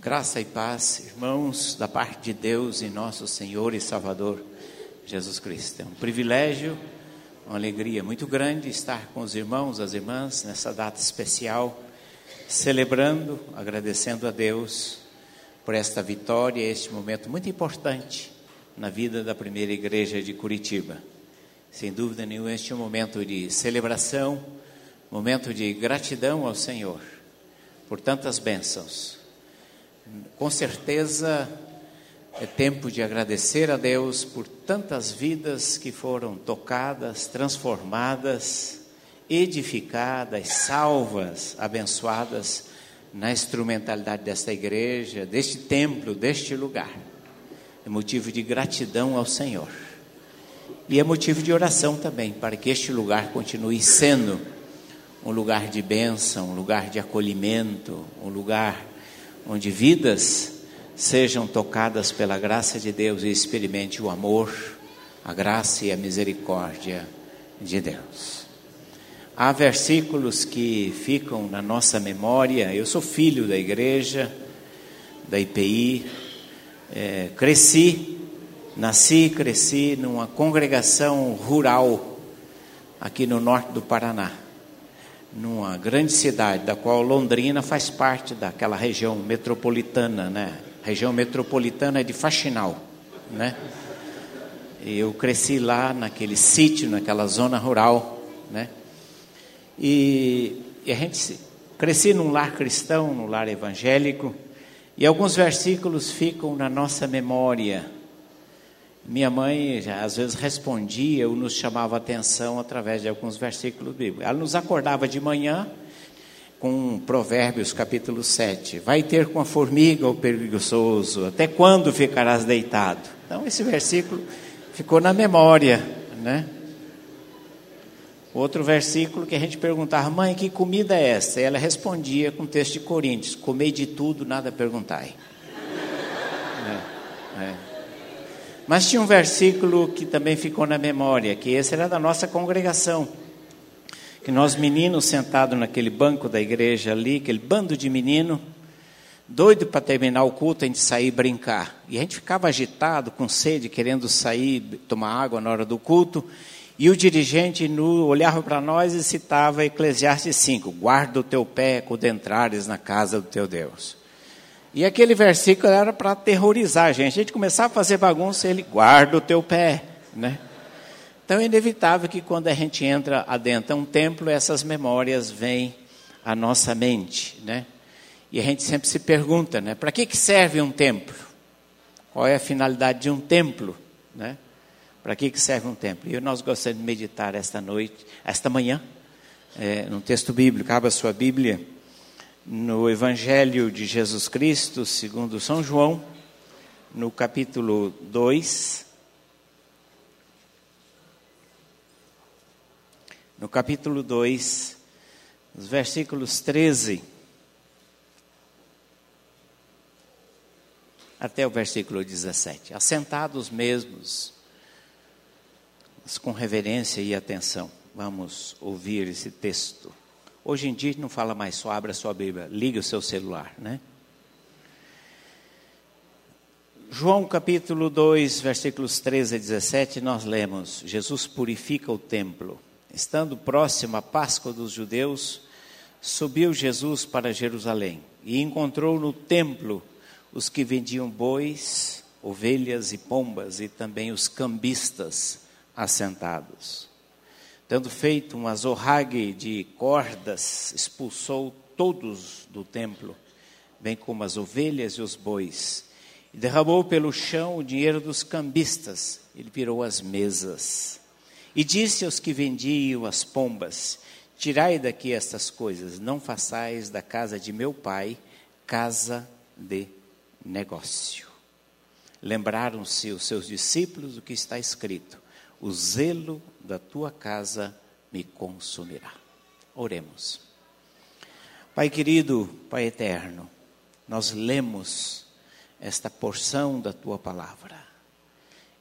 Graça e paz, irmãos, da parte de Deus e nosso Senhor e Salvador Jesus Cristo. É um privilégio, uma alegria muito grande estar com os irmãos, as irmãs, nessa data especial, celebrando, agradecendo a Deus por esta vitória, este momento muito importante na vida da primeira igreja de Curitiba. Sem dúvida nenhuma, este é um momento de celebração, momento de gratidão ao Senhor por tantas bênçãos com certeza é tempo de agradecer a Deus por tantas vidas que foram tocadas, transformadas, edificadas, salvas, abençoadas na instrumentalidade desta igreja, deste templo, deste lugar. É motivo de gratidão ao Senhor. E é motivo de oração também, para que este lugar continue sendo um lugar de bênção, um lugar de acolhimento, um lugar onde vidas sejam tocadas pela graça de Deus e experimente o amor, a graça e a misericórdia de Deus. Há versículos que ficam na nossa memória. Eu sou filho da igreja, da IPI, é, cresci, nasci e cresci numa congregação rural aqui no norte do Paraná numa grande cidade, da qual Londrina faz parte daquela região metropolitana, né? região metropolitana é de Faxinal, né? E eu cresci lá naquele sítio, naquela zona rural, né? E, e a gente cresci num lar cristão, num lar evangélico, e alguns versículos ficam na nossa memória minha mãe já, às vezes respondia ou nos chamava atenção através de alguns versículos bíblicos. Ela nos acordava de manhã com Provérbios capítulo 7. Vai ter com a formiga o preguiçoso, até quando ficarás deitado? Então esse versículo ficou na memória, né? Outro versículo que a gente perguntava, mãe, que comida é essa? E ela respondia com o texto de Coríntios: Comei de tudo, nada perguntai. é, é. Mas tinha um versículo que também ficou na memória, que esse era da nossa congregação. Que nós meninos sentados naquele banco da igreja ali, aquele bando de menino, doido para terminar o culto, a gente sair brincar. E a gente ficava agitado, com sede, querendo sair, tomar água na hora do culto. E o dirigente no, olhava para nós e citava Eclesiastes 5: Guarda o teu pé quando entrares na casa do teu Deus. E aquele versículo era para aterrorizar a gente. A gente começava a fazer bagunça, ele guarda o teu pé, né? Então é inevitável que quando a gente entra adentro um templo, essas memórias vêm à nossa mente, né? E a gente sempre se pergunta, né? Para que, que serve um templo? Qual é a finalidade de um templo, né? Para que, que serve um templo? E nós gostamos de meditar esta noite, esta manhã, é, num texto bíblico. Abra sua Bíblia no Evangelho de Jesus Cristo, segundo São João, no capítulo 2. No capítulo 2, os versículos 13 até o versículo 17. Assentados mesmos, mas com reverência e atenção, vamos ouvir esse texto. Hoje em dia não fala mais só abra sua Bíblia, liga o seu celular, né? João capítulo 2, versículos 13 a 17, nós lemos: Jesus purifica o templo. Estando próximo à Páscoa dos judeus, subiu Jesus para Jerusalém e encontrou no templo os que vendiam bois, ovelhas e pombas e também os cambistas assentados. Tendo feito um azorrague de cordas, expulsou todos do templo, bem como as ovelhas e os bois, e derramou pelo chão o dinheiro dos cambistas. Ele virou as mesas. E disse aos que vendiam as pombas: Tirai daqui estas coisas, não façais da casa de meu pai casa de negócio. Lembraram-se os seus discípulos do que está escrito: o zelo da tua casa me consumirá. Oremos. Pai querido, Pai eterno, nós lemos esta porção da tua palavra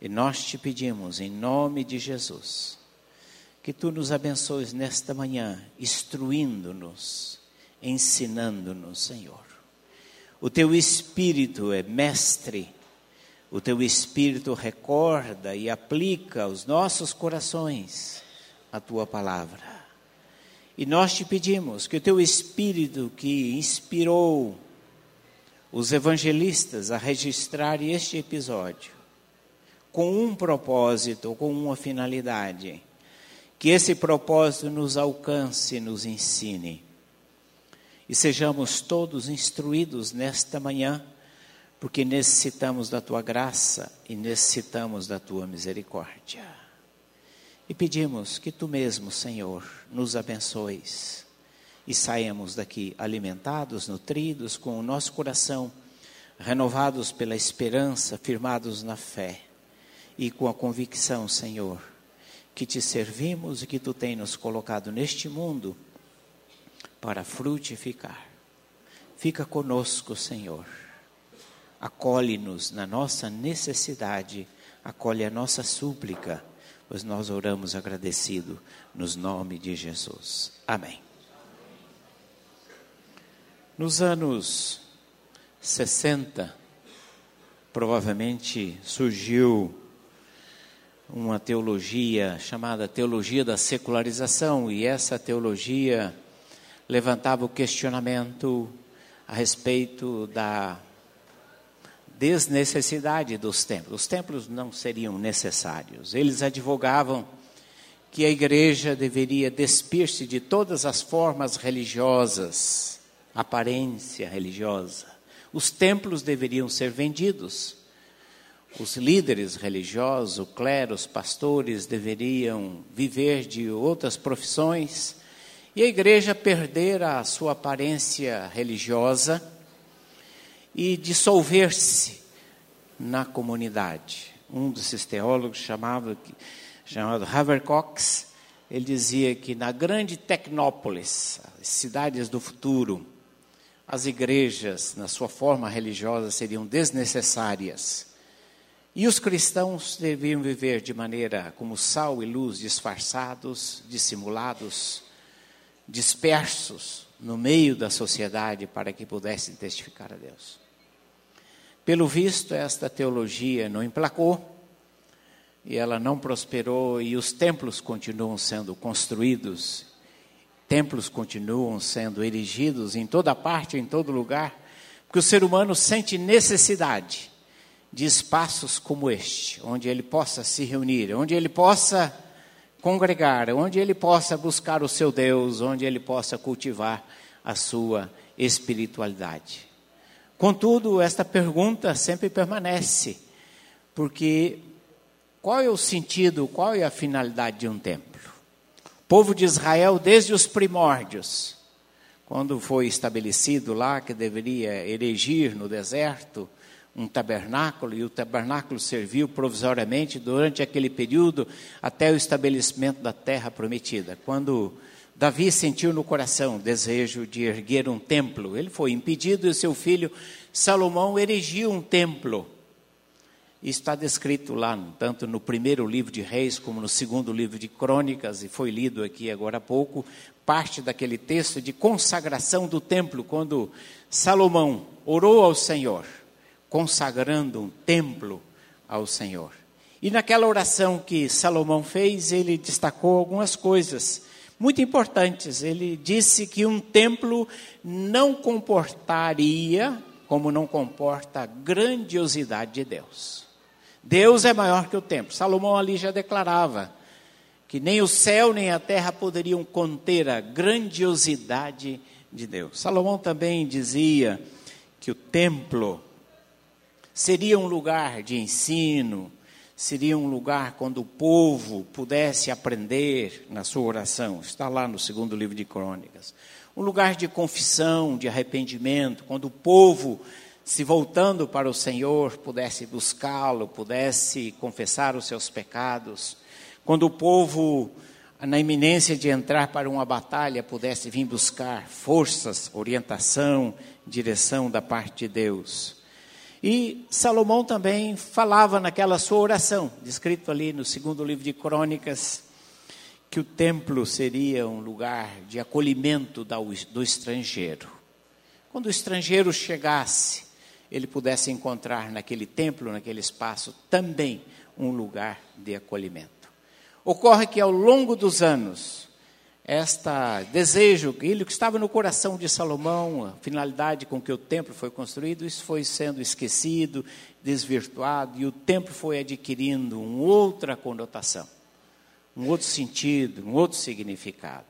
e nós te pedimos, em nome de Jesus, que tu nos abençoes nesta manhã, instruindo-nos, ensinando-nos, Senhor. O teu espírito é mestre, o teu espírito recorda e aplica aos nossos corações a tua palavra. E nós te pedimos que o teu espírito que inspirou os evangelistas a registrar este episódio, com um propósito, com uma finalidade, que esse propósito nos alcance nos ensine. E sejamos todos instruídos nesta manhã, porque necessitamos da tua graça e necessitamos da tua misericórdia. E pedimos que tu mesmo, Senhor, nos abençoes e saímos daqui alimentados, nutridos, com o nosso coração renovados pela esperança, firmados na fé e com a convicção, Senhor, que te servimos e que tu tens nos colocado neste mundo para frutificar. Fica conosco, Senhor. Acolhe-nos na nossa necessidade, acolhe a nossa súplica, pois nós oramos agradecido nos nome de Jesus. Amém. Nos anos 60, provavelmente surgiu uma teologia chamada teologia da secularização, e essa teologia levantava o questionamento a respeito da desnecessidade dos templos. Os templos não seriam necessários. Eles advogavam que a igreja deveria despir-se de todas as formas religiosas, aparência religiosa. Os templos deveriam ser vendidos os líderes religiosos, o clero, os pastores deveriam viver de outras profissões e a igreja perder a sua aparência religiosa e dissolver-se na comunidade. Um desses teólogos chamado, chamado Havercox, ele dizia que na grande Tecnópolis, as cidades do futuro, as igrejas, na sua forma religiosa, seriam desnecessárias e os cristãos deviam viver de maneira como sal e luz, disfarçados, dissimulados, dispersos no meio da sociedade para que pudessem testificar a Deus. Pelo visto, esta teologia não emplacou e ela não prosperou e os templos continuam sendo construídos, templos continuam sendo erigidos em toda parte, em todo lugar, porque o ser humano sente necessidade de espaços como este, onde ele possa se reunir, onde ele possa congregar, onde ele possa buscar o seu Deus, onde ele possa cultivar a sua espiritualidade. Contudo, esta pergunta sempre permanece, porque qual é o sentido, qual é a finalidade de um templo? O povo de Israel, desde os primórdios, quando foi estabelecido lá que deveria erigir no deserto um tabernáculo, e o tabernáculo serviu provisoriamente durante aquele período até o estabelecimento da terra prometida. Quando Davi sentiu no coração o desejo de erguer um templo, ele foi impedido e seu filho Salomão erigiu um templo. Isso está descrito lá, tanto no primeiro livro de Reis como no segundo livro de Crônicas, e foi lido aqui agora há pouco, parte daquele texto de consagração do templo, quando Salomão orou ao Senhor consagrando um templo ao Senhor. E naquela oração que Salomão fez, ele destacou algumas coisas muito importantes. Ele disse que um templo não comportaria, como não comporta, a grandiosidade de Deus. Deus é maior que o templo. Salomão ali já declarava que nem o céu nem a terra poderiam conter a grandiosidade de Deus. Salomão também dizia que o templo Seria um lugar de ensino, seria um lugar quando o povo pudesse aprender na sua oração. Está lá no segundo livro de Crônicas. Um lugar de confissão, de arrependimento, quando o povo, se voltando para o Senhor, pudesse buscá-lo, pudesse confessar os seus pecados. Quando o povo, na iminência de entrar para uma batalha, pudesse vir buscar forças, orientação, direção da parte de Deus. E Salomão também falava naquela sua oração, descrito ali no segundo livro de Crônicas, que o templo seria um lugar de acolhimento do estrangeiro. quando o estrangeiro chegasse, ele pudesse encontrar naquele templo, naquele espaço, também um lugar de acolhimento. Ocorre que ao longo dos anos, esta desejo, aquilo que estava no coração de Salomão, a finalidade com que o templo foi construído, isso foi sendo esquecido, desvirtuado, e o templo foi adquirindo uma outra conotação, um outro sentido, um outro significado.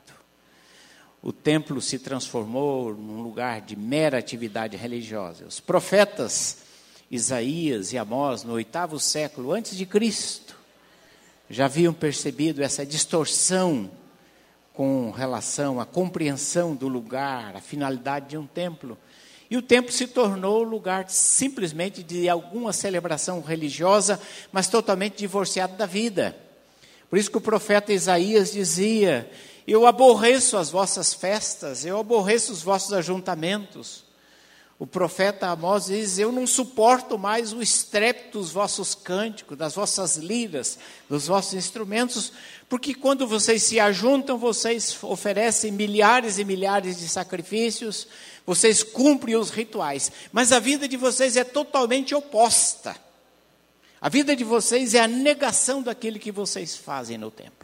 O templo se transformou num lugar de mera atividade religiosa. Os profetas Isaías e Amós, no oitavo século antes de Cristo, já haviam percebido essa distorção com relação à compreensão do lugar, a finalidade de um templo. E o templo se tornou lugar simplesmente de alguma celebração religiosa, mas totalmente divorciado da vida. Por isso que o profeta Isaías dizia: Eu aborreço as vossas festas, eu aborreço os vossos ajuntamentos. O profeta Amós diz: Eu não suporto mais o estrépito dos vossos cânticos, das vossas liras, dos vossos instrumentos, porque quando vocês se ajuntam, vocês oferecem milhares e milhares de sacrifícios, vocês cumprem os rituais, mas a vida de vocês é totalmente oposta. A vida de vocês é a negação daquilo que vocês fazem no templo.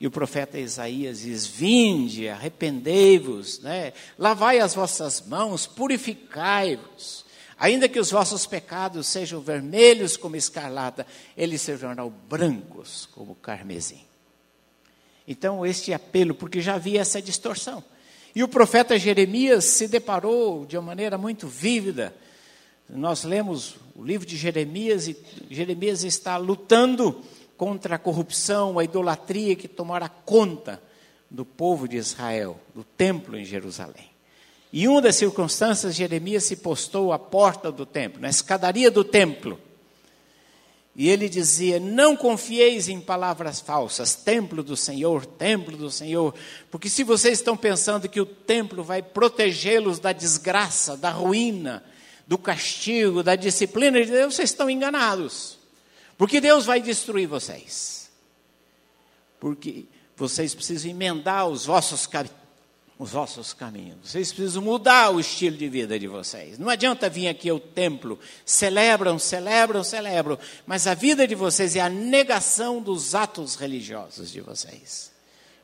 E o profeta Isaías diz: Vinde, arrependei-vos, né? lavai as vossas mãos, purificai-vos. Ainda que os vossos pecados sejam vermelhos como escarlata, eles serão brancos como carmesim. Então, este apelo, porque já havia essa distorção. E o profeta Jeremias se deparou de uma maneira muito vívida. Nós lemos o livro de Jeremias e Jeremias está lutando contra a corrupção, a idolatria que tomara conta do povo de Israel, do templo em Jerusalém. E uma das circunstâncias, Jeremias se postou à porta do templo, na escadaria do templo. E ele dizia: Não confieis em palavras falsas, templo do Senhor, templo do Senhor, porque se vocês estão pensando que o templo vai protegê-los da desgraça, da ruína, do castigo, da disciplina de Deus, vocês estão enganados. Porque Deus vai destruir vocês. Porque vocês precisam emendar os vossos, os vossos caminhos. Vocês precisam mudar o estilo de vida de vocês. Não adianta vir aqui ao templo, celebram, celebram, celebram, mas a vida de vocês é a negação dos atos religiosos de vocês.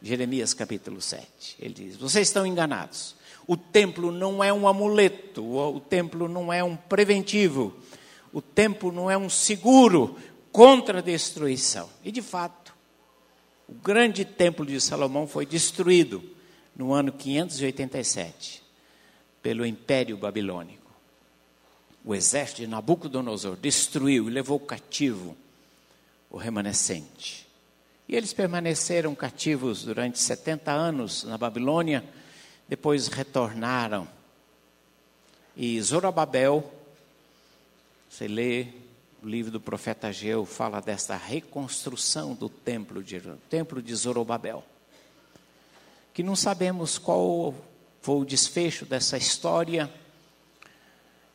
Jeremias capítulo 7. Ele diz: Vocês estão enganados. O templo não é um amuleto, o templo não é um preventivo, o templo não é um seguro contra a destruição. E de fato, o grande templo de Salomão foi destruído no ano 587 pelo Império Babilônico. O exército de Nabucodonosor destruiu e levou cativo o remanescente. E eles permaneceram cativos durante 70 anos na Babilônia, depois retornaram. E Zorobabel, você lê o livro do profeta Ageu fala desta reconstrução do templo de, templo de Zorobabel. Que não sabemos qual foi o desfecho dessa história.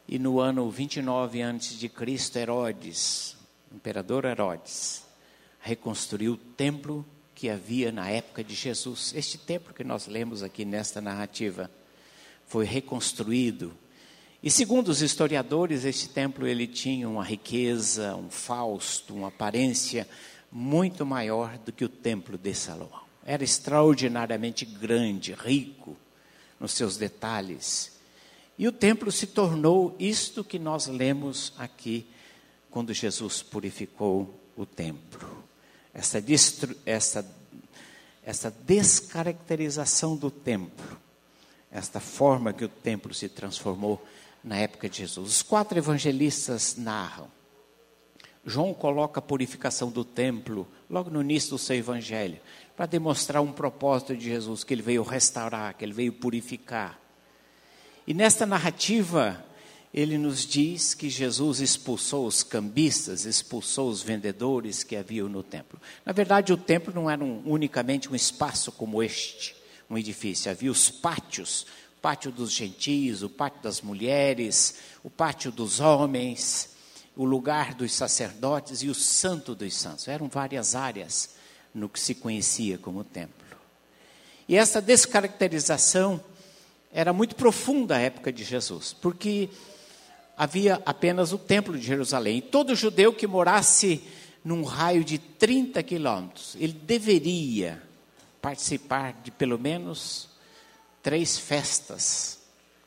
E no ano 29 antes de Cristo, Herodes, imperador Herodes, reconstruiu o templo que havia na época de Jesus. Este templo que nós lemos aqui nesta narrativa foi reconstruído e segundo os historiadores, este templo ele tinha uma riqueza, um fausto, uma aparência muito maior do que o templo de Salomão. Era extraordinariamente grande, rico nos seus detalhes. E o templo se tornou isto que nós lemos aqui quando Jesus purificou o templo. Essa, essa, essa descaracterização do templo, esta forma que o templo se transformou na época de Jesus. Os quatro evangelistas narram. João coloca a purificação do templo logo no início do seu evangelho, para demonstrar um propósito de Jesus, que ele veio restaurar, que ele veio purificar. E nesta narrativa, ele nos diz que Jesus expulsou os cambistas, expulsou os vendedores que haviam no templo. Na verdade, o templo não era um, unicamente um espaço como este, um edifício, havia os pátios pátio dos gentios, o pátio das mulheres, o pátio dos homens, o lugar dos sacerdotes e o santo dos santos. Eram várias áreas no que se conhecia como templo. E essa descaracterização era muito profunda a época de Jesus, porque havia apenas o templo de Jerusalém. E todo judeu que morasse num raio de 30 quilômetros, ele deveria participar de pelo menos três festas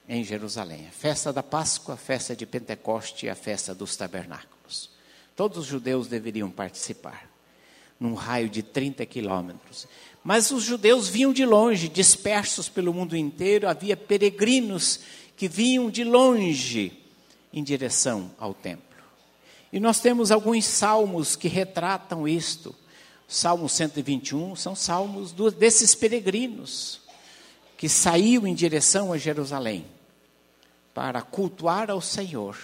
em Jerusalém: a festa da Páscoa, a festa de Pentecoste e a festa dos tabernáculos. Todos os judeus deveriam participar, num raio de 30 quilômetros. Mas os judeus vinham de longe, dispersos pelo mundo inteiro, havia peregrinos que vinham de longe em direção ao templo. E nós temos alguns salmos que retratam isto. Salmo 121 são salmos desses peregrinos que saíam em direção a Jerusalém para cultuar ao Senhor,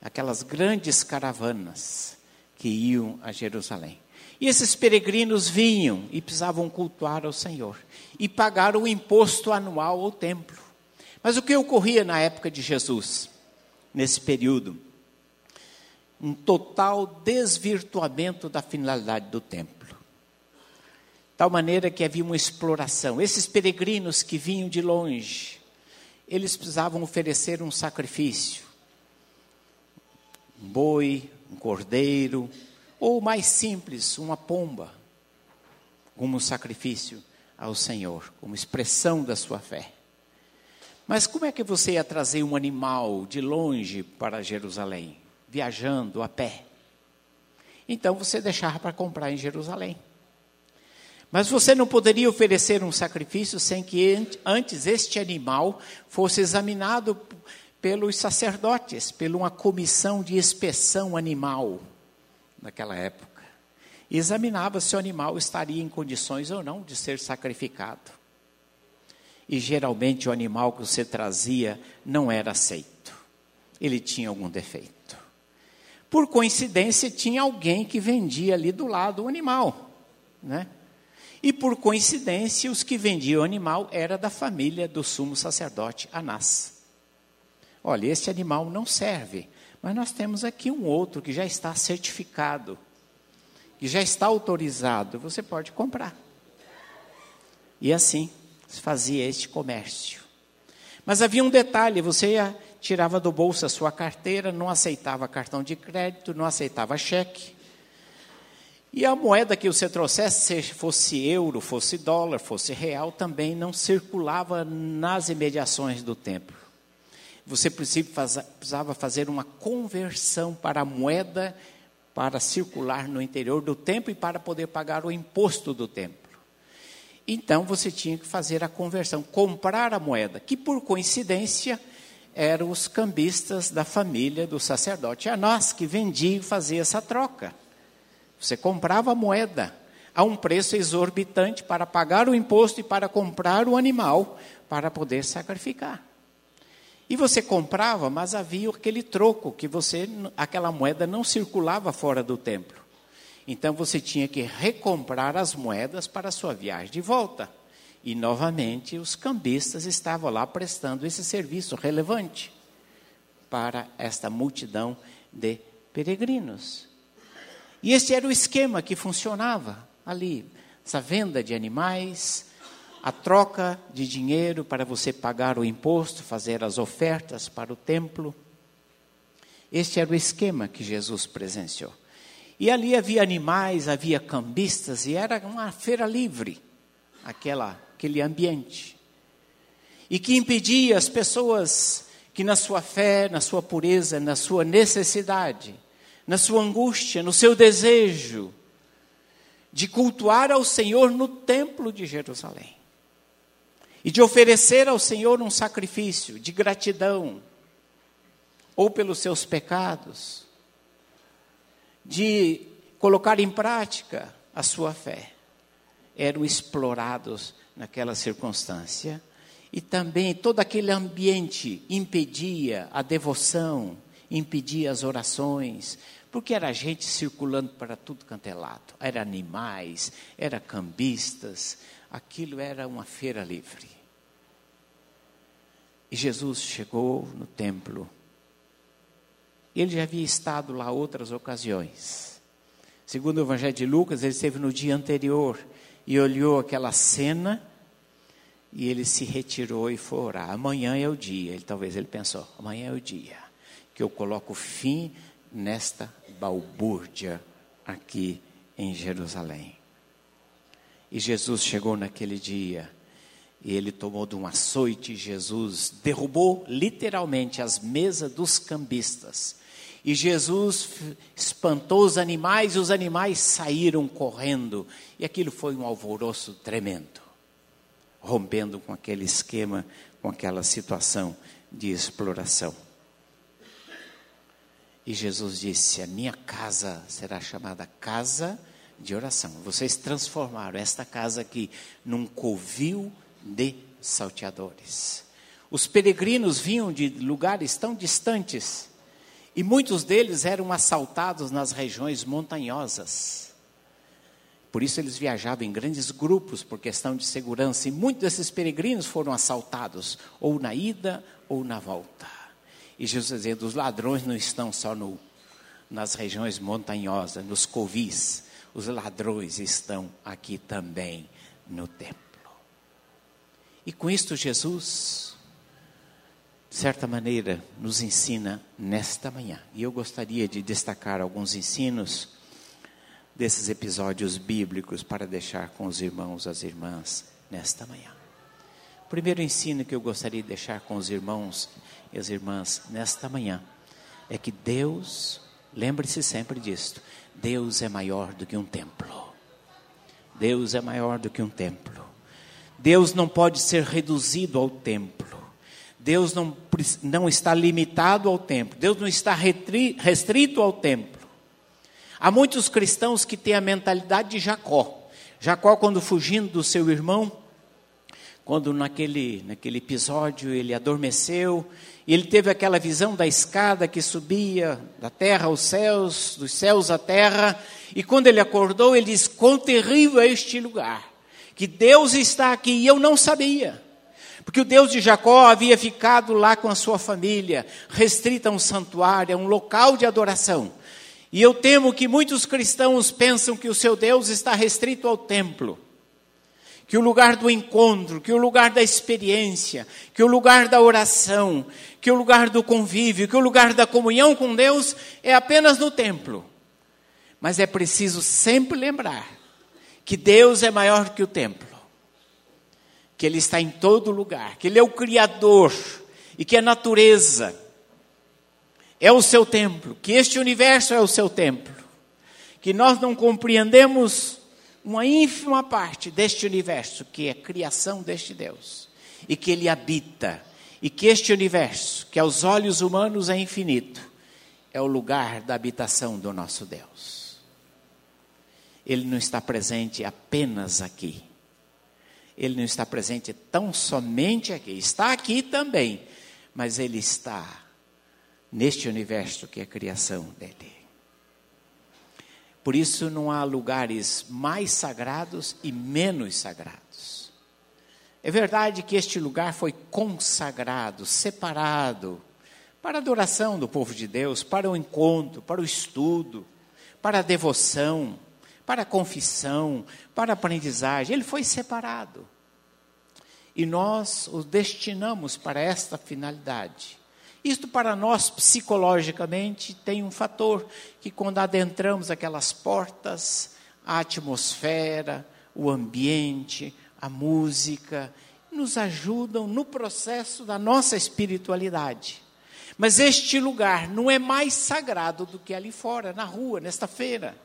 aquelas grandes caravanas que iam a Jerusalém. E esses peregrinos vinham e precisavam cultuar ao Senhor e pagar o imposto anual ao templo. Mas o que ocorria na época de Jesus, nesse período? Um total desvirtuamento da finalidade do templo. Tal maneira que havia uma exploração. Esses peregrinos que vinham de longe, eles precisavam oferecer um sacrifício. Um boi, um cordeiro, ou mais simples, uma pomba, como sacrifício ao Senhor, como expressão da sua fé. Mas como é que você ia trazer um animal de longe para Jerusalém, viajando a pé? Então você deixava para comprar em Jerusalém. Mas você não poderia oferecer um sacrifício sem que antes este animal fosse examinado pelos sacerdotes, por uma comissão de inspeção animal naquela época. Examinava se o animal estaria em condições ou não de ser sacrificado. E geralmente o animal que você trazia não era aceito. Ele tinha algum defeito. Por coincidência, tinha alguém que vendia ali do lado o animal, né? E por coincidência, os que vendiam o animal era da família do sumo sacerdote Anás. Olha, esse animal não serve. Mas nós temos aqui um outro que já está certificado, que já está autorizado, você pode comprar. E assim se fazia este comércio. Mas havia um detalhe: você tirava do bolso a sua carteira, não aceitava cartão de crédito, não aceitava cheque. E a moeda que você trouxesse, se fosse euro, fosse dólar, fosse real, também não circulava nas imediações do templo você precisava fazer uma conversão para a moeda para circular no interior do templo e para poder pagar o imposto do templo. Então você tinha que fazer a conversão, comprar a moeda, que por coincidência eram os cambistas da família do sacerdote a nós que vendiam e faziam essa troca. Você comprava moeda a um preço exorbitante para pagar o imposto e para comprar o animal para poder sacrificar. E você comprava, mas havia aquele troco que você, aquela moeda não circulava fora do templo. Então você tinha que recomprar as moedas para a sua viagem de volta. E novamente os cambistas estavam lá prestando esse serviço relevante para esta multidão de peregrinos. E esse era o esquema que funcionava ali, essa venda de animais, a troca de dinheiro para você pagar o imposto, fazer as ofertas para o templo. Este era o esquema que Jesus presenciou. E ali havia animais, havia cambistas, e era uma feira livre, aquela, aquele ambiente. E que impedia as pessoas que, na sua fé, na sua pureza, na sua necessidade, na sua angústia, no seu desejo, de cultuar ao Senhor no templo de Jerusalém e de oferecer ao Senhor um sacrifício de gratidão, ou pelos seus pecados, de colocar em prática a sua fé, eram explorados naquela circunstância. E também todo aquele ambiente impedia a devoção, impedia as orações, porque era gente circulando para tudo quanto é lado. Era animais, era cambistas, aquilo era uma feira livre. E Jesus chegou no templo. Ele já havia estado lá outras ocasiões. Segundo o Evangelho de Lucas, ele esteve no dia anterior e olhou aquela cena E ele se retirou e foi orar. Amanhã é o dia, ele, talvez ele pensou, amanhã é o dia que eu coloco fim nesta balbúrdia aqui em Jerusalém. E Jesus chegou naquele dia e ele tomou de um açoite, Jesus derrubou literalmente as mesas dos cambistas. E Jesus espantou os animais e os animais saíram correndo. E aquilo foi um alvoroço tremendo, rompendo com aquele esquema, com aquela situação de exploração. E Jesus disse: A minha casa será chamada casa de oração. Vocês transformaram esta casa aqui num covil de salteadores. Os peregrinos vinham de lugares tão distantes e muitos deles eram assaltados nas regiões montanhosas. Por isso eles viajavam em grandes grupos por questão de segurança e muitos desses peregrinos foram assaltados ou na ida ou na volta. E Jesus dizendo: os ladrões não estão só no, nas regiões montanhosas, nos covis, os ladrões estão aqui também no templo. E com isto, Jesus, de certa maneira, nos ensina nesta manhã. E eu gostaria de destacar alguns ensinos desses episódios bíblicos para deixar com os irmãos, as irmãs, nesta manhã. O primeiro ensino que eu gostaria de deixar com os irmãos e as irmãs nesta manhã é que Deus, lembre-se sempre disto, Deus é maior do que um templo. Deus é maior do que um templo. Deus não pode ser reduzido ao templo. Deus não, não está limitado ao templo. Deus não está restrito ao templo. Há muitos cristãos que têm a mentalidade de Jacó. Jacó, quando fugindo do seu irmão, quando naquele, naquele episódio ele adormeceu, e ele teve aquela visão da escada que subia da terra aos céus, dos céus à terra, e quando ele acordou, ele disse: Quão terrível é este lugar! que Deus está aqui e eu não sabia. Porque o Deus de Jacó havia ficado lá com a sua família, restrita a um santuário, a um local de adoração. E eu temo que muitos cristãos pensam que o seu Deus está restrito ao templo, que o lugar do encontro, que o lugar da experiência, que o lugar da oração, que o lugar do convívio, que o lugar da comunhão com Deus é apenas no templo. Mas é preciso sempre lembrar que Deus é maior que o templo, que Ele está em todo lugar, que Ele é o Criador e que a natureza é o seu templo, que este universo é o seu templo, que nós não compreendemos uma ínfima parte deste universo, que é criação deste Deus, e que Ele habita, e que este universo, que aos olhos humanos é infinito, é o lugar da habitação do nosso Deus. Ele não está presente apenas aqui. Ele não está presente tão somente aqui. Está aqui também, mas ele está neste universo que é a criação dele. Por isso não há lugares mais sagrados e menos sagrados. É verdade que este lugar foi consagrado, separado para a adoração do povo de Deus, para o encontro, para o estudo, para a devoção, para a confissão, para a aprendizagem. Ele foi separado. E nós o destinamos para esta finalidade. Isto para nós, psicologicamente, tem um fator que quando adentramos aquelas portas, a atmosfera, o ambiente, a música, nos ajudam no processo da nossa espiritualidade. Mas este lugar não é mais sagrado do que ali fora, na rua, nesta feira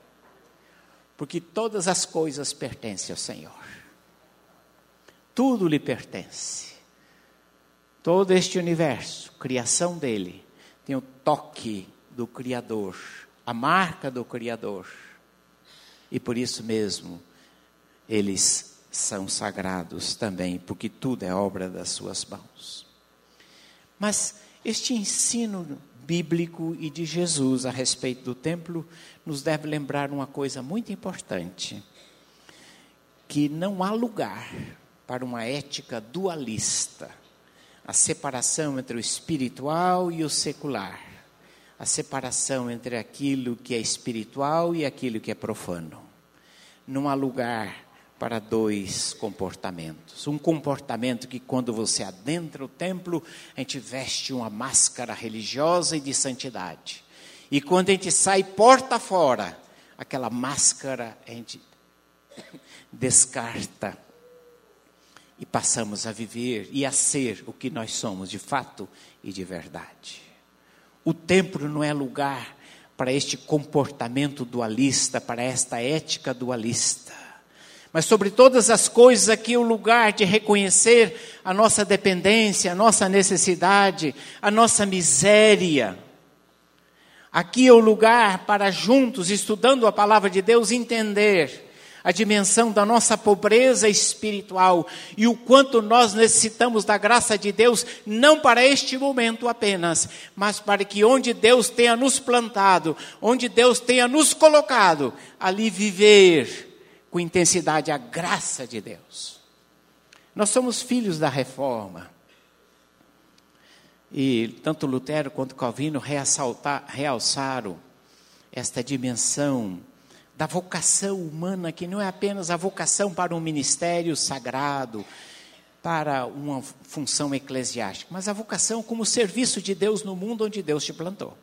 porque todas as coisas pertencem ao Senhor. Tudo lhe pertence. Todo este universo, criação dele, tem o toque do Criador, a marca do Criador. E por isso mesmo, eles são sagrados também, porque tudo é obra das suas mãos. Mas este ensino bíblico e de Jesus a respeito do templo nos deve lembrar uma coisa muito importante: que não há lugar para uma ética dualista, a separação entre o espiritual e o secular, a separação entre aquilo que é espiritual e aquilo que é profano. Não há lugar para dois comportamentos. Um comportamento que, quando você adentra o templo, a gente veste uma máscara religiosa e de santidade. E quando a gente sai porta fora, aquela máscara a gente descarta e passamos a viver e a ser o que nós somos de fato e de verdade. O templo não é lugar para este comportamento dualista, para esta ética dualista. Mas sobre todas as coisas aqui o lugar de reconhecer a nossa dependência, a nossa necessidade, a nossa miséria. Aqui é o lugar para juntos, estudando a palavra de Deus, entender a dimensão da nossa pobreza espiritual e o quanto nós necessitamos da graça de Deus, não para este momento apenas, mas para que onde Deus tenha nos plantado, onde Deus tenha nos colocado, ali viver com intensidade a graça de Deus. Nós somos filhos da reforma. E tanto Lutero quanto Calvino realçaram esta dimensão da vocação humana, que não é apenas a vocação para um ministério sagrado, para uma função eclesiástica, mas a vocação como serviço de Deus no mundo onde Deus te plantou.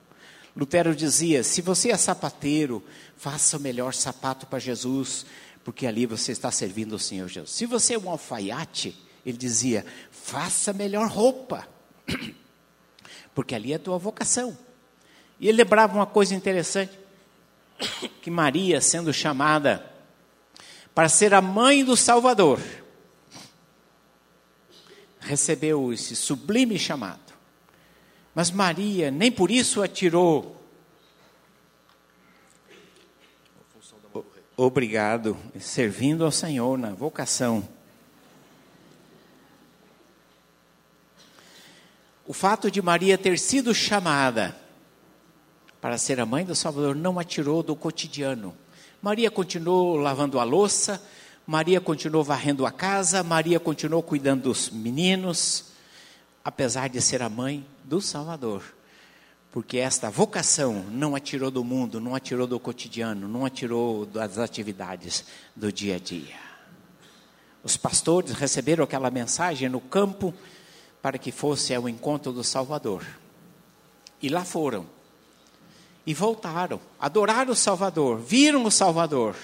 Lutero dizia: se você é sapateiro, faça o melhor sapato para Jesus, porque ali você está servindo o Senhor Jesus. Se você é um alfaiate, ele dizia, faça melhor roupa, porque ali é a tua vocação. E ele lembrava uma coisa interessante, que Maria, sendo chamada para ser a mãe do Salvador, recebeu esse sublime chamado. Mas Maria nem por isso atirou obrigado, servindo ao Senhor na vocação. O fato de Maria ter sido chamada para ser a mãe do Salvador não a tirou do cotidiano. Maria continuou lavando a louça, Maria continuou varrendo a casa, Maria continuou cuidando dos meninos, apesar de ser a mãe do Salvador porque esta vocação não a tirou do mundo, não a tirou do cotidiano, não a tirou das atividades do dia a dia. Os pastores receberam aquela mensagem no campo para que fosse ao encontro do Salvador. E lá foram. E voltaram, adoraram o Salvador, viram o Salvador,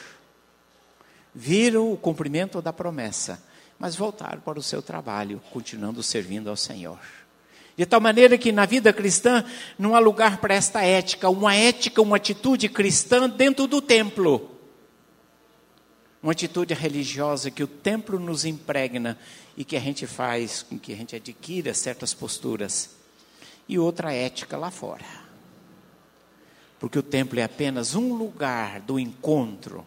viram o cumprimento da promessa, mas voltaram para o seu trabalho, continuando servindo ao Senhor. De tal maneira que na vida cristã não há lugar para esta ética, uma ética, uma atitude cristã dentro do templo. Uma atitude religiosa que o templo nos impregna e que a gente faz com que a gente adquira certas posturas. E outra ética lá fora. Porque o templo é apenas um lugar do encontro.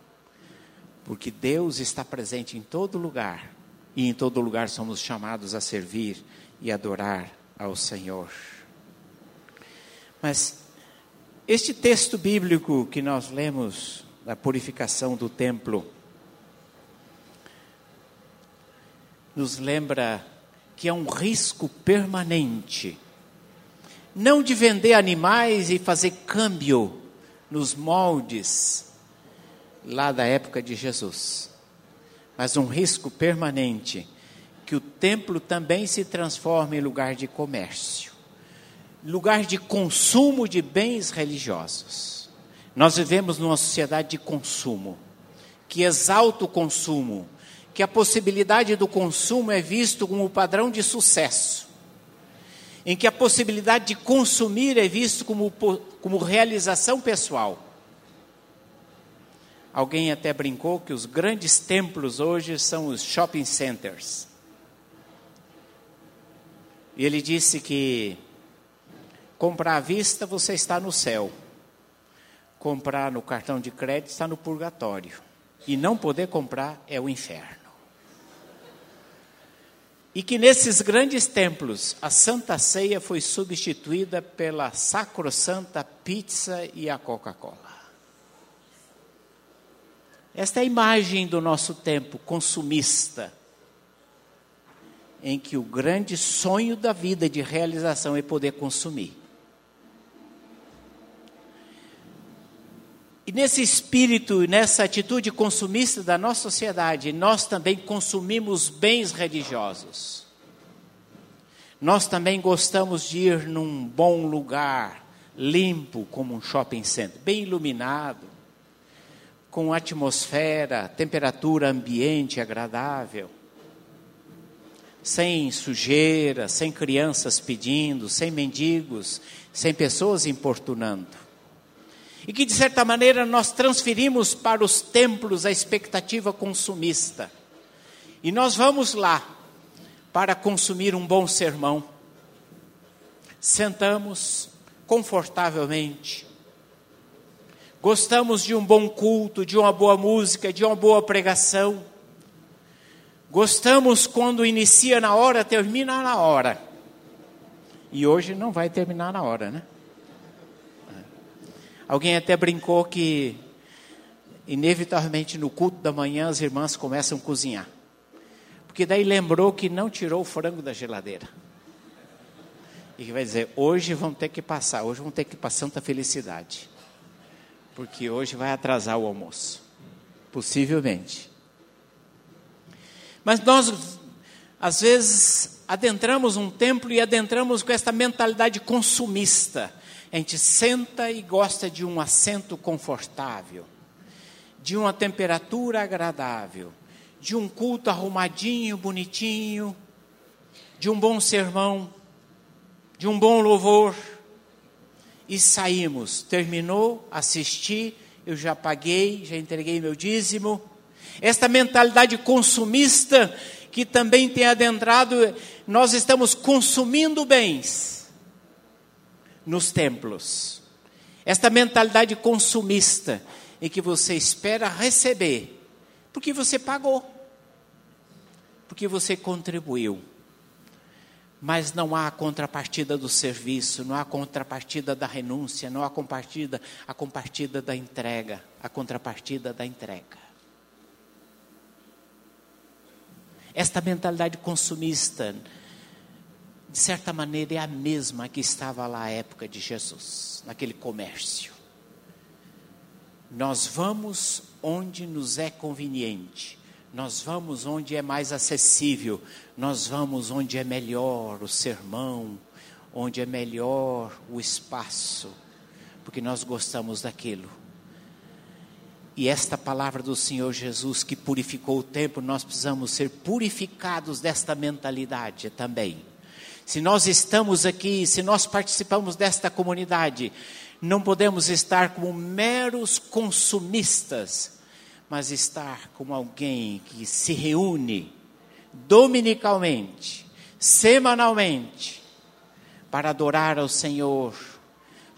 Porque Deus está presente em todo lugar. E em todo lugar somos chamados a servir e adorar ao Senhor. Mas este texto bíblico que nós lemos da purificação do templo nos lembra que é um risco permanente não de vender animais e fazer câmbio nos moldes lá da época de Jesus, mas um risco permanente que o templo também se transforme em lugar de comércio, lugar de consumo de bens religiosos. Nós vivemos numa sociedade de consumo, que exalta o consumo, que a possibilidade do consumo é visto como padrão de sucesso, em que a possibilidade de consumir é visto como, como realização pessoal. Alguém até brincou que os grandes templos hoje são os shopping centers. E ele disse que comprar à vista você está no céu, comprar no cartão de crédito está no purgatório, e não poder comprar é o inferno. E que nesses grandes templos a Santa Ceia foi substituída pela sacrossanta pizza e a Coca-Cola. Esta é a imagem do nosso tempo consumista em que o grande sonho da vida de realização é poder consumir. E nesse espírito nessa atitude consumista da nossa sociedade, nós também consumimos bens religiosos. Nós também gostamos de ir num bom lugar, limpo, como um shopping center, bem iluminado, com atmosfera, temperatura ambiente agradável, sem sujeira, sem crianças pedindo, sem mendigos, sem pessoas importunando. E que, de certa maneira, nós transferimos para os templos a expectativa consumista. E nós vamos lá para consumir um bom sermão. Sentamos confortavelmente. Gostamos de um bom culto, de uma boa música, de uma boa pregação. Gostamos quando inicia na hora, termina na hora. E hoje não vai terminar na hora, né? Alguém até brincou que, inevitavelmente, no culto da manhã, as irmãs começam a cozinhar. Porque daí lembrou que não tirou o frango da geladeira. E que vai dizer: hoje vão ter que passar, hoje vão ter que ir para Santa Felicidade. Porque hoje vai atrasar o almoço. Possivelmente. Mas nós, às vezes, adentramos um templo e adentramos com esta mentalidade consumista. A gente senta e gosta de um assento confortável, de uma temperatura agradável, de um culto arrumadinho, bonitinho, de um bom sermão, de um bom louvor. E saímos. Terminou, assisti, eu já paguei, já entreguei meu dízimo. Esta mentalidade consumista que também tem adentrado, nós estamos consumindo bens nos templos. Esta mentalidade consumista, em que você espera receber, porque você pagou, porque você contribuiu. Mas não há contrapartida do serviço, não há contrapartida da renúncia, não há compartida, a compartida da entrega, a contrapartida da entrega. Esta mentalidade consumista, de certa maneira, é a mesma que estava lá à época de Jesus, naquele comércio. Nós vamos onde nos é conveniente, nós vamos onde é mais acessível, nós vamos onde é melhor o sermão, onde é melhor o espaço, porque nós gostamos daquilo. E esta palavra do Senhor Jesus que purificou o tempo, nós precisamos ser purificados desta mentalidade também. Se nós estamos aqui, se nós participamos desta comunidade, não podemos estar como meros consumistas, mas estar como alguém que se reúne dominicalmente, semanalmente, para adorar ao Senhor,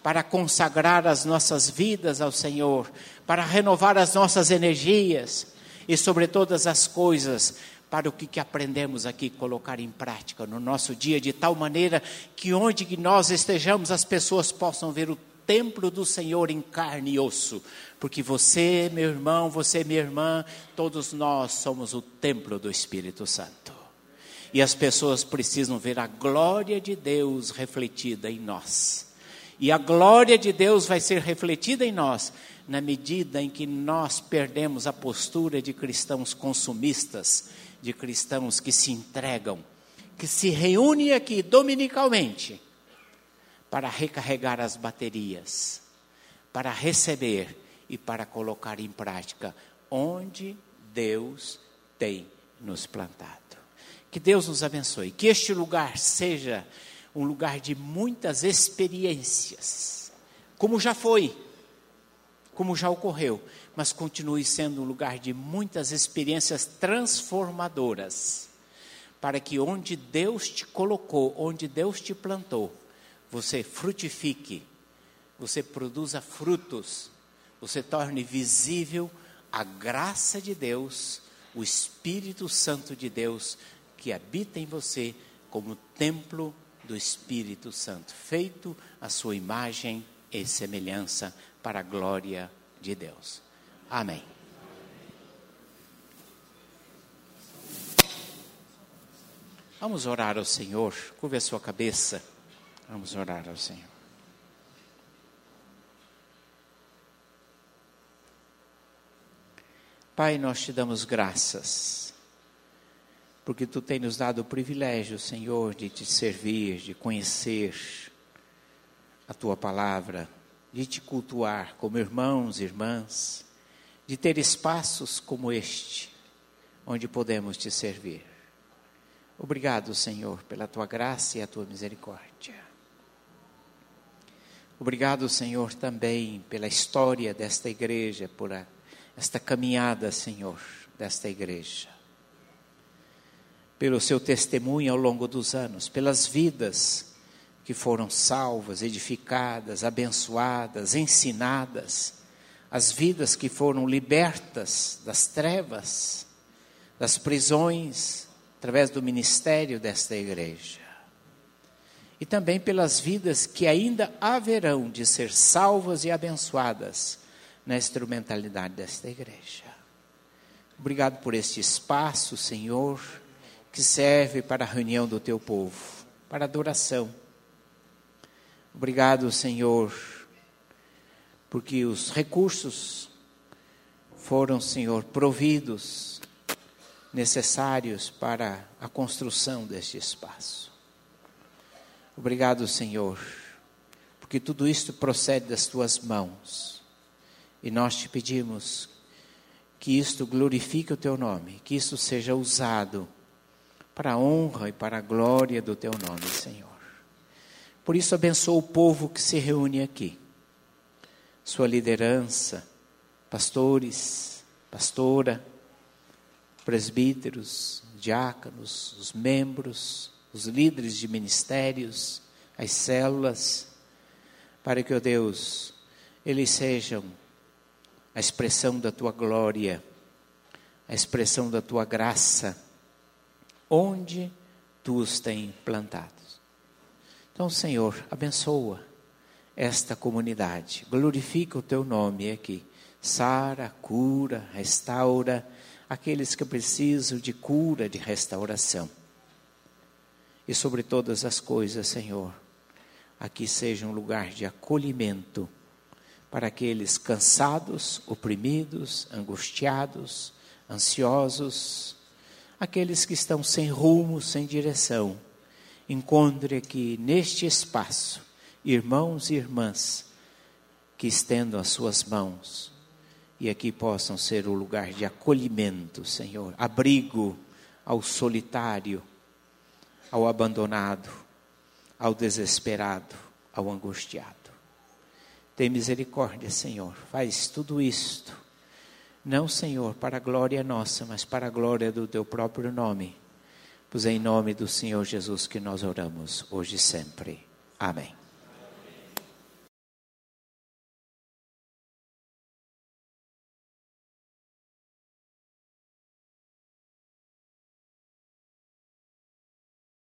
para consagrar as nossas vidas ao Senhor, para renovar as nossas energias e, sobre todas as coisas, para o que, aprendemos aqui colocar em prática no nosso dia, de tal maneira que onde que nós estejamos, as pessoas possam ver o templo do Senhor em carne e osso, porque você, meu irmão, você, minha irmã, todos nós somos o templo do Espírito Santo. E as pessoas precisam ver a glória de Deus refletida em nós. E a glória de Deus vai ser refletida em nós na medida em que nós perdemos a postura de cristãos consumistas, de cristãos que se entregam, que se reúnem aqui dominicalmente para recarregar as baterias, para receber e para colocar em prática onde Deus tem nos plantado. Que Deus nos abençoe, que este lugar seja um lugar de muitas experiências, como já foi como já ocorreu, mas continue sendo um lugar de muitas experiências transformadoras, para que onde Deus te colocou, onde Deus te plantou, você frutifique, você produza frutos, você torne visível a graça de Deus, o Espírito Santo de Deus que habita em você como templo do Espírito Santo, feito à sua imagem e semelhança para a glória de Deus. Amém. Vamos orar ao Senhor. Curva a sua cabeça. Vamos orar ao Senhor. Pai, nós te damos graças, porque tu tens nos dado o privilégio, Senhor, de te servir, de conhecer a tua palavra, de te cultuar como irmãos e irmãs, de ter espaços como este, onde podemos te servir. Obrigado, Senhor, pela tua graça e a tua misericórdia. Obrigado, Senhor, também pela história desta igreja, por a esta caminhada, Senhor, desta igreja. Pelo seu testemunho ao longo dos anos, pelas vidas que foram salvas, edificadas, abençoadas, ensinadas, as vidas que foram libertas das trevas, das prisões, através do ministério desta igreja. E também pelas vidas que ainda haverão de ser salvas e abençoadas na instrumentalidade desta igreja. Obrigado por este espaço, Senhor, que serve para a reunião do teu povo, para a adoração. Obrigado, Senhor, porque os recursos foram, Senhor, providos necessários para a construção deste espaço. Obrigado, Senhor, porque tudo isto procede das tuas mãos e nós te pedimos que isto glorifique o teu nome, que isto seja usado para a honra e para a glória do teu nome, Senhor. Por isso, abençoa o povo que se reúne aqui, sua liderança, pastores, pastora, presbíteros, diáconos, os membros, os líderes de ministérios, as células, para que, ó Deus, eles sejam a expressão da tua glória, a expressão da tua graça, onde tu os tens plantados. Então, Senhor, abençoa esta comunidade, glorifica o teu nome aqui, sara, cura, restaura aqueles que precisam de cura, de restauração. E sobre todas as coisas, Senhor, aqui seja um lugar de acolhimento para aqueles cansados, oprimidos, angustiados, ansiosos, aqueles que estão sem rumo, sem direção. Encontre aqui neste espaço irmãos e irmãs que estendam as suas mãos e aqui possam ser o lugar de acolhimento, Senhor, abrigo ao solitário, ao abandonado, ao desesperado, ao angustiado. Tem misericórdia, Senhor. Faz tudo isto. Não, Senhor, para a glória nossa, mas para a glória do teu próprio nome. Pois é em nome do Senhor Jesus que nós oramos, hoje e sempre. Amém.